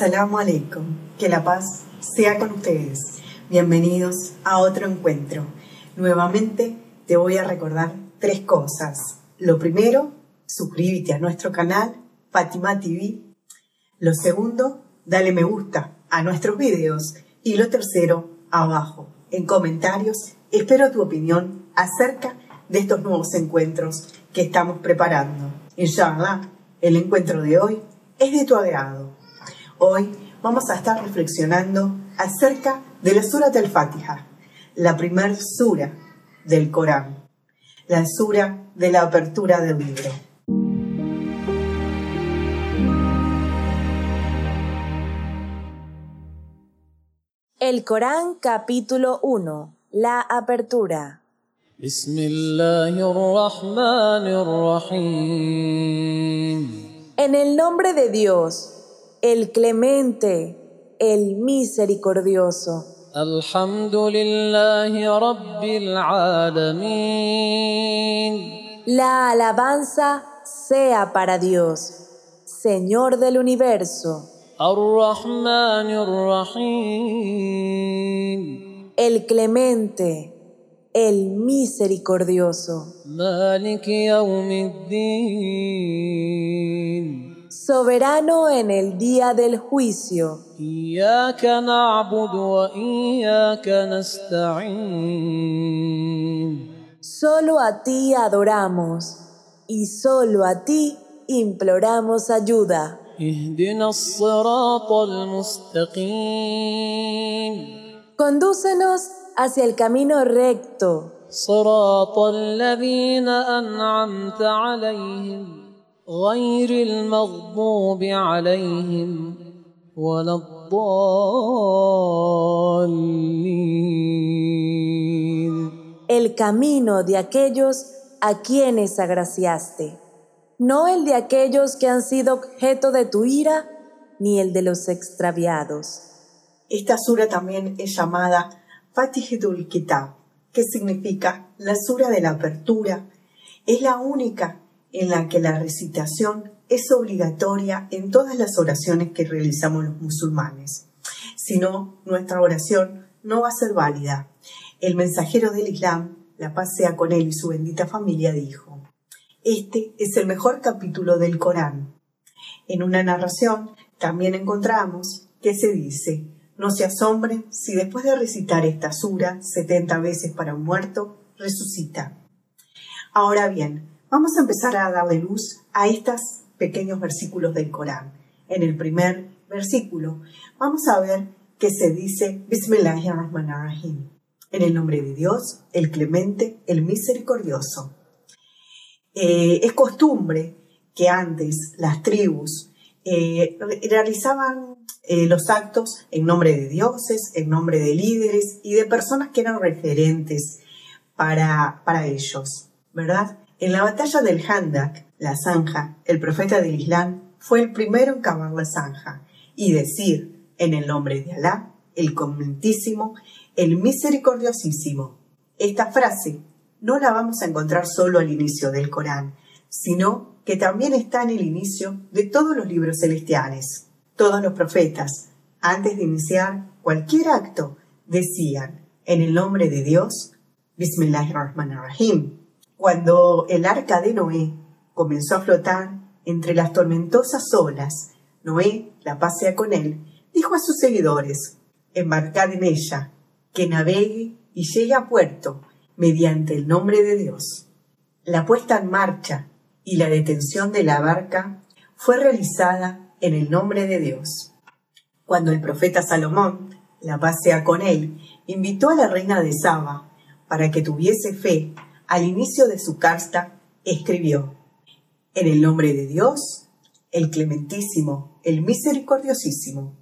Assalamu alaikum. Que la paz sea con ustedes. Bienvenidos a otro encuentro. Nuevamente te voy a recordar tres cosas. Lo primero, suscríbete a nuestro canal Fatima TV. Lo segundo, dale me gusta a nuestros videos. Y lo tercero, abajo, en comentarios, espero tu opinión acerca de estos nuevos encuentros que estamos preparando. Inshallah, el encuentro de hoy es de tu agrado. Hoy vamos a estar reflexionando acerca de la Surat al-Fatiha, la primer sura del Corán, la sura de la apertura del libro. El Corán capítulo 1, la apertura. بسم الله الرحمن الرحيم En el nombre de Dios, el clemente, el misericordioso. الحمد لله رب العالمين La alabanza sea para Dios, Señor del universo, الرحمن الرحيم el clemente, el misericordioso, مالك يوم الدين soberano en el día del juicio. Solo a ti adoramos y solo a ti imploramos ayuda. Condúcenos hacia el camino recto. غير المغضوب عليهم ولا الضالين el camino de aquellos a quienes agraciaste, no el de aquellos que han sido objeto de tu ira, ni el de los extraviados. Esta sura también es llamada Fatihatul Kitab, que significa la sura de la apertura. Es la única en la que la recitación es obligatoria en todas las oraciones que realizamos los musulmanes. Si no, nuestra oración no va a ser válida. El mensajero del Islam, la paz sea con él y su bendita familia, dijo, Este es el mejor capítulo del Corán. En una narración también encontramos que se dice, no se asombren si después de recitar esta sura 70 veces para un muerto, resucita. Ahora bien, vamos a empezar a darle luz a estos pequeños versículos del Corán. En el primer versículo vamos a ver que se dice Bismillahirrahmanirrahim. En el nombre de Dios, el clemente, el misericordioso. Eh, es costumbre que antes las tribus eh, realizaban eh, los actos en nombre de dioses, en nombre de líderes y de personas que eran referentes para, para ellos, ¿verdad? En la batalla del Handak, la zanja, el profeta del Islam fue el primero en cavar la zanja y decir, en el nombre de Alá, el conventísimo, el misericordiosísimo. Esta frase no la vamos a encontrar solo al inicio del Corán, sino que también está en el inicio de todos los libros celestiales. Todos los profetas, antes de iniciar cualquier acto, decían, en el nombre de Dios, Bismillahirrahmanirrahim. Cuando el arca de Noé comenzó a flotar entre las tormentosas olas, Noé, la paz sea con él, dijo a sus seguidores, embarcad en ella, que navegue y llegue a puerto mediante el nombre de Dios. La puesta en marcha y la detención de la barca fue realizada en el nombre de Dios. Cuando el profeta Salomón, la paz sea con él, invitó a la reina de Saba para que tuviese fe al inicio de su carta, escribió, En el nombre de Dios, el clementísimo, el misericordiosísimo.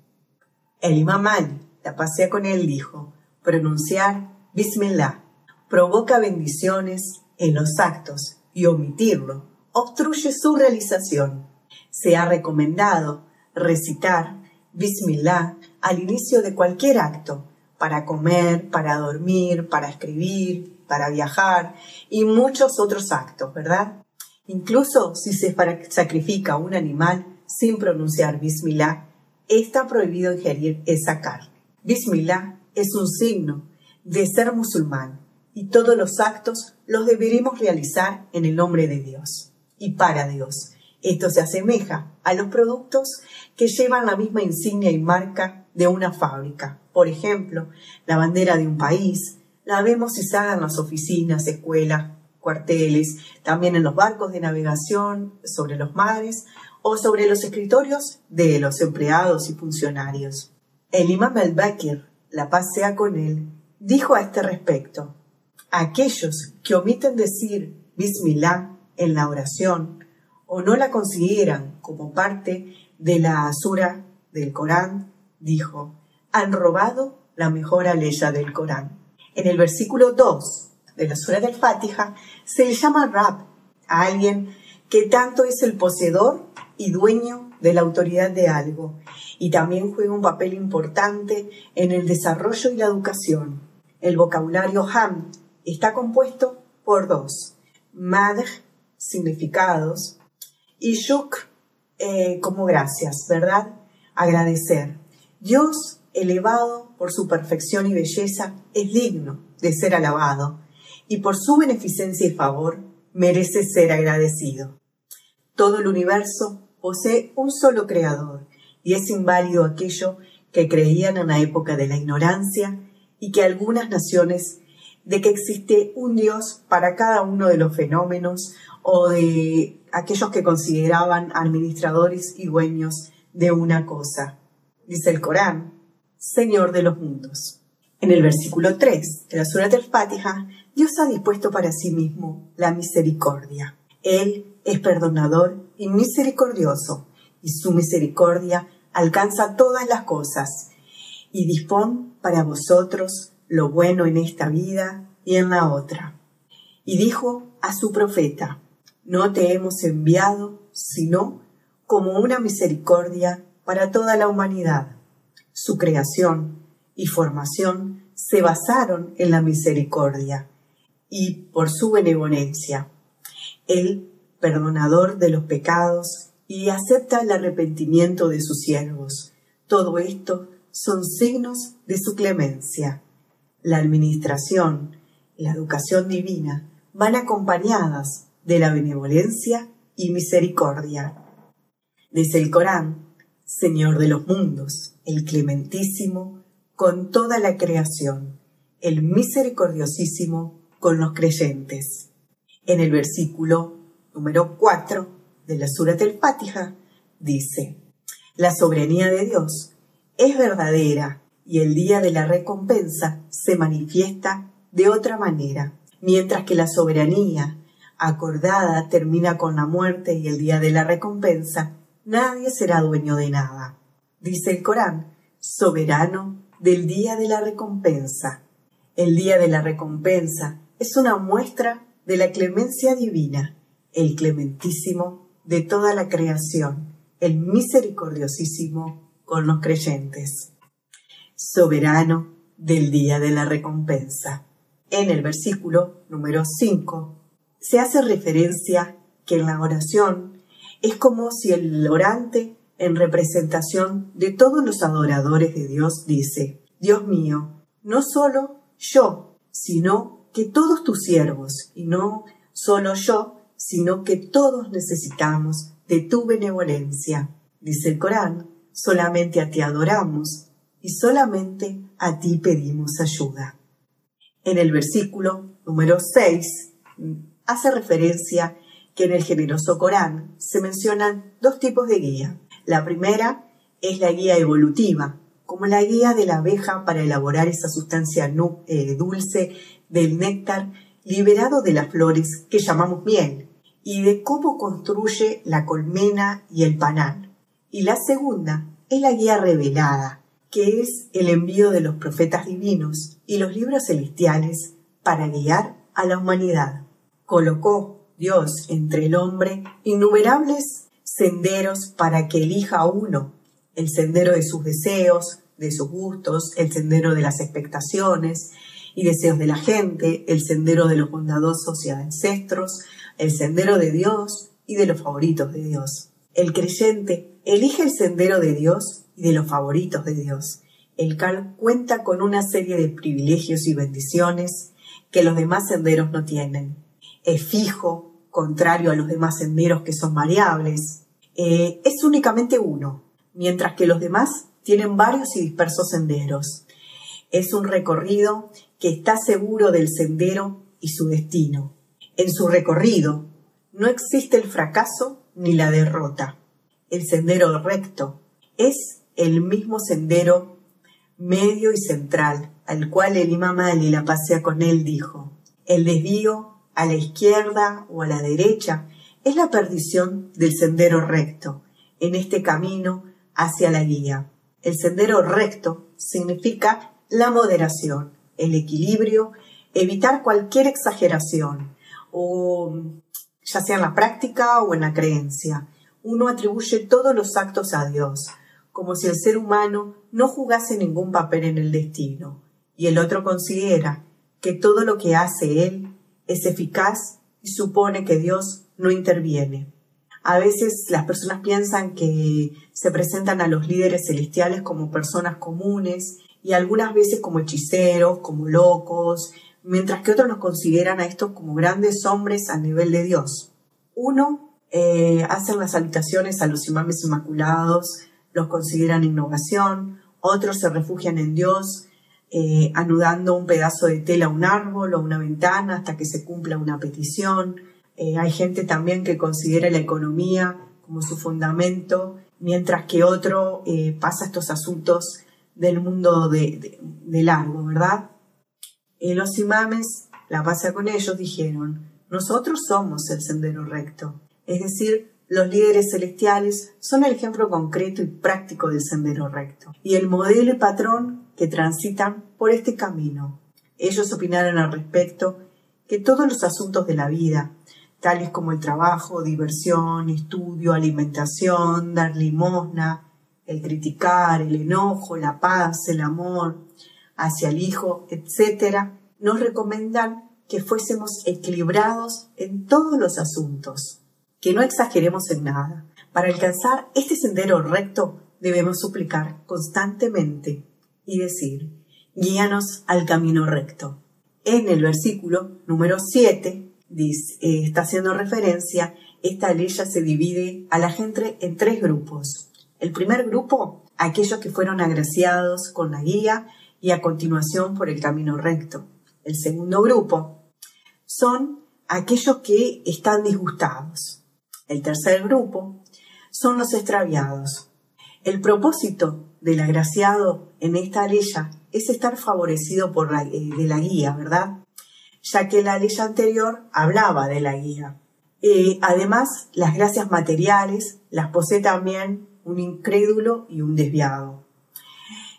El imam Ali, la paz sea con él, dijo, pronunciar Bismillah provoca bendiciones en los actos y omitirlo obstruye su realización. Se ha recomendado recitar Bismillah al inicio de cualquier acto, para comer, para dormir, para escribir, para viajar y muchos otros actos, ¿verdad? Incluso si se sacrifica un animal sin pronunciar Bismillah, está prohibido ingerir esa carne. Bismillah es un signo de ser musulmán y todos los actos los deberemos realizar en el nombre de Dios y para Dios. Esto se asemeja a los productos que llevan la misma insignia y marca de una fábrica. Por ejemplo, la bandera de un país, la vemos izada en las oficinas, escuelas, cuarteles, también en los barcos de navegación, sobre los mares o sobre los escritorios de los empleados y funcionarios. El imam al-Bakir, la paz sea con él, dijo a este respecto, aquellos que omiten decir Bismillah en la oración o no la consideran como parte de la asura del Corán, dijo, han robado la mejor aleya del Corán. En el versículo 2 de la sura del Fatiha se le llama Rab a alguien que tanto es el poseedor y dueño de la autoridad de algo y también juega un papel importante en el desarrollo y la educación. El vocabulario ham está compuesto por dos, madh, significados, y shuk, eh, como gracias, ¿verdad? Agradecer. Dios, elevado por su perfección y belleza, es digno de ser alabado y por su beneficencia y favor merece ser agradecido. Todo el universo posee un solo creador y es inválido aquello que creían en la época de la ignorancia y que algunas naciones de que existe un Dios para cada uno de los fenómenos o de aquellos que consideraban administradores y dueños de una cosa. Dice el Corán, Señor de los mundos. En el versículo 3 de la Surah del Fatiha, Dios ha dispuesto para sí mismo la misericordia. Él es perdonador y misericordioso, y su misericordia alcanza todas las cosas, y dispone para vosotros lo bueno en esta vida y en la otra. Y dijo a su profeta, no te hemos enviado sino como una misericordia para toda la humanidad. Su creación y formación se basaron en la misericordia y por su benevolencia. Él, perdonador de los pecados, y acepta el arrepentimiento de sus siervos. Todo esto son signos de su clemencia. La administración, la educación divina van acompañadas de la benevolencia y misericordia. Desde el Corán, Señor de los mundos, el clementísimo, con toda la creación, el misericordiosísimo con los creyentes. En el versículo número 4 de la Sura del Fatiha dice, la soberanía de Dios es verdadera y el día de la recompensa se manifiesta de otra manera, mientras que la soberanía acordada termina con la muerte y el día de la recompensa, nadie será dueño de nada. Dice el Corán, soberano del día de la recompensa. El día de la recompensa es una muestra de la clemencia divina, el clementísimo de toda la creación, el misericordiosísimo con los creyentes, soberano del día de la recompensa. En el versículo número 5 se hace referencia que en la oración es como si el orante, en representación de todos los adoradores de Dios, dice, Dios mío, no solo yo, sino que todos tus siervos, y no solo yo, sino que todos necesitamos de tu benevolencia. Dice el Corán, solamente a ti adoramos y solamente a ti pedimos ayuda. En el versículo número 6 hace referencia que en el generoso Corán se mencionan dos tipos de guía. La primera es la guía evolutiva, como la guía de la abeja para elaborar esa sustancia eh, dulce del néctar liberado de las flores que llamamos miel y de cómo construye la colmena y el panal. Y la segunda es la guía revelada, que es el envío de los profetas divinos y los libros celestiales para guiar a la humanidad. Colocó Dios entre el hombre innumerables senderos para que elija uno, el sendero de sus deseos, de sus gustos, el sendero de las expectaciones, y deseos de la gente, el sendero de los bondadosos y ancestros, el sendero de Dios y de los favoritos de Dios. El creyente elige el sendero de Dios y de los favoritos de Dios, el cual cuenta con una serie de privilegios y bendiciones que los demás senderos no tienen. Es fijo, contrario a los demás senderos que son variables. Eh, es únicamente uno, mientras que los demás tienen varios y dispersos senderos. Es un recorrido que está seguro del sendero y su destino. En su recorrido no existe el fracaso ni la derrota. El sendero recto es el mismo sendero medio y central al cual el imam Ali la pasea con él dijo, el desvío a la izquierda o a la derecha es la perdición del sendero recto en este camino hacia la guía. El sendero recto significa la moderación, el equilibrio, evitar cualquier exageración, o ya sea en la práctica o en la creencia. Uno atribuye todos los actos a Dios, como si el ser humano no jugase ningún papel en el destino, y el otro considera que todo lo que hace él es eficaz y supone que Dios no interviene. A veces las personas piensan que se presentan a los líderes celestiales como personas comunes y algunas veces como hechiceros, como locos, mientras que otros los consideran a estos como grandes hombres a nivel de Dios. Uno eh, hacen las salutaciones a los imames inmaculados, los consideran innovación, otros se refugian en Dios, eh, anudando un pedazo de tela a un árbol o una ventana hasta que se cumpla una petición. Eh, hay gente también que considera la economía como su fundamento, mientras que otro pasa estos asuntos del mundo de, largo, ¿verdad? Los imames, la pasa con ellos, dijeron, nosotros somos el sendero recto, es decir, los líderes celestiales son el ejemplo concreto y práctico del sendero recto y el modelo y patrón que transitan por este camino. Ellos opinaron al respecto que todos los asuntos de la vida, tales como el trabajo, diversión, estudio, alimentación, dar limosna, el criticar, el enojo, la paz, el amor hacia el Hijo, etc., nos recomiendan que fuésemos equilibrados en todos los asuntos, que no exageremos en nada. Para alcanzar este sendero recto debemos suplicar constantemente y decir, guíanos al camino recto. En el versículo número 7 dice, eh, está haciendo referencia, esta ley ya se divide a la gente en tres grupos. El primer grupo, aquellos que fueron agraciados con la guía y a continuación por el camino recto. El segundo grupo son aquellos que están disgustados. El tercer grupo son los extraviados. El propósito del agraciado en esta ley es estar favorecido por la, eh, de la guía, ¿verdad? Ya que la ley anterior hablaba de la guía. Eh, además, las gracias materiales las posee también un incrédulo y un desviado.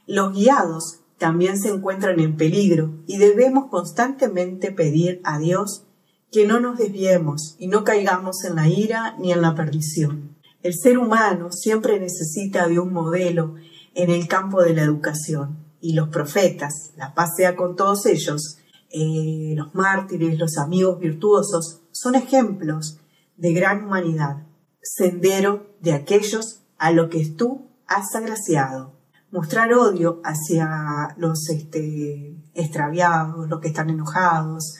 Los guiados también se encuentran en peligro y debemos constantemente pedir a Dios que no nos desviemos y no caigamos en la ira ni en la perdición. El ser humano siempre necesita de un modelo en el campo de la educación y los profetas, la paz sea con todos ellos, eh, los mártires, los amigos virtuosos, son ejemplos de gran humanidad, sendero de aquellos a lo que tú has agraciado. Mostrar odio hacia los este, extraviados, los que están enojados,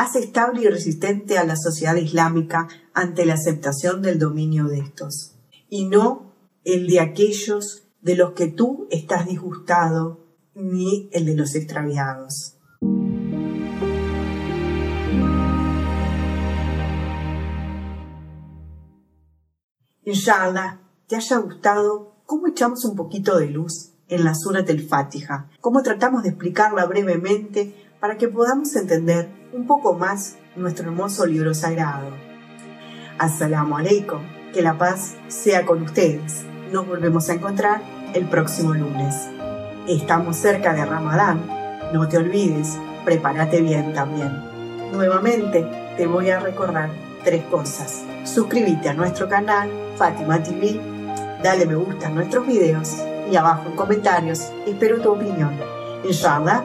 hace estable y resistente a la sociedad islámica ante la aceptación del dominio de estos, y no el de aquellos de los que tú estás disgustado, ni el de los extraviados. Inshallah, te haya gustado cómo echamos un poquito de luz en la Surat del Fatiha, cómo tratamos de explicarla brevemente para que podamos entender un poco más nuestro hermoso libro sagrado. Assalamu alaikum, que la paz sea con ustedes. Nos volvemos a encontrar el próximo lunes. Estamos cerca de Ramadán, no te olvides, prepárate bien también. Nuevamente te voy a recordar tres cosas. Suscríbete a nuestro canal Fátima TV dale me gusta a nuestros videos y abajo en comentarios espero tu opinión. Inshallah